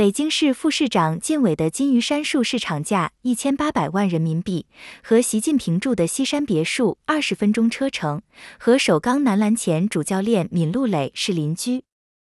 北京市副市长靳伟的金鱼杉树市场价一千八百万人民币，和习近平住的西山别墅二十分钟车程，和首钢男篮前主教练闵鹿蕾是邻居。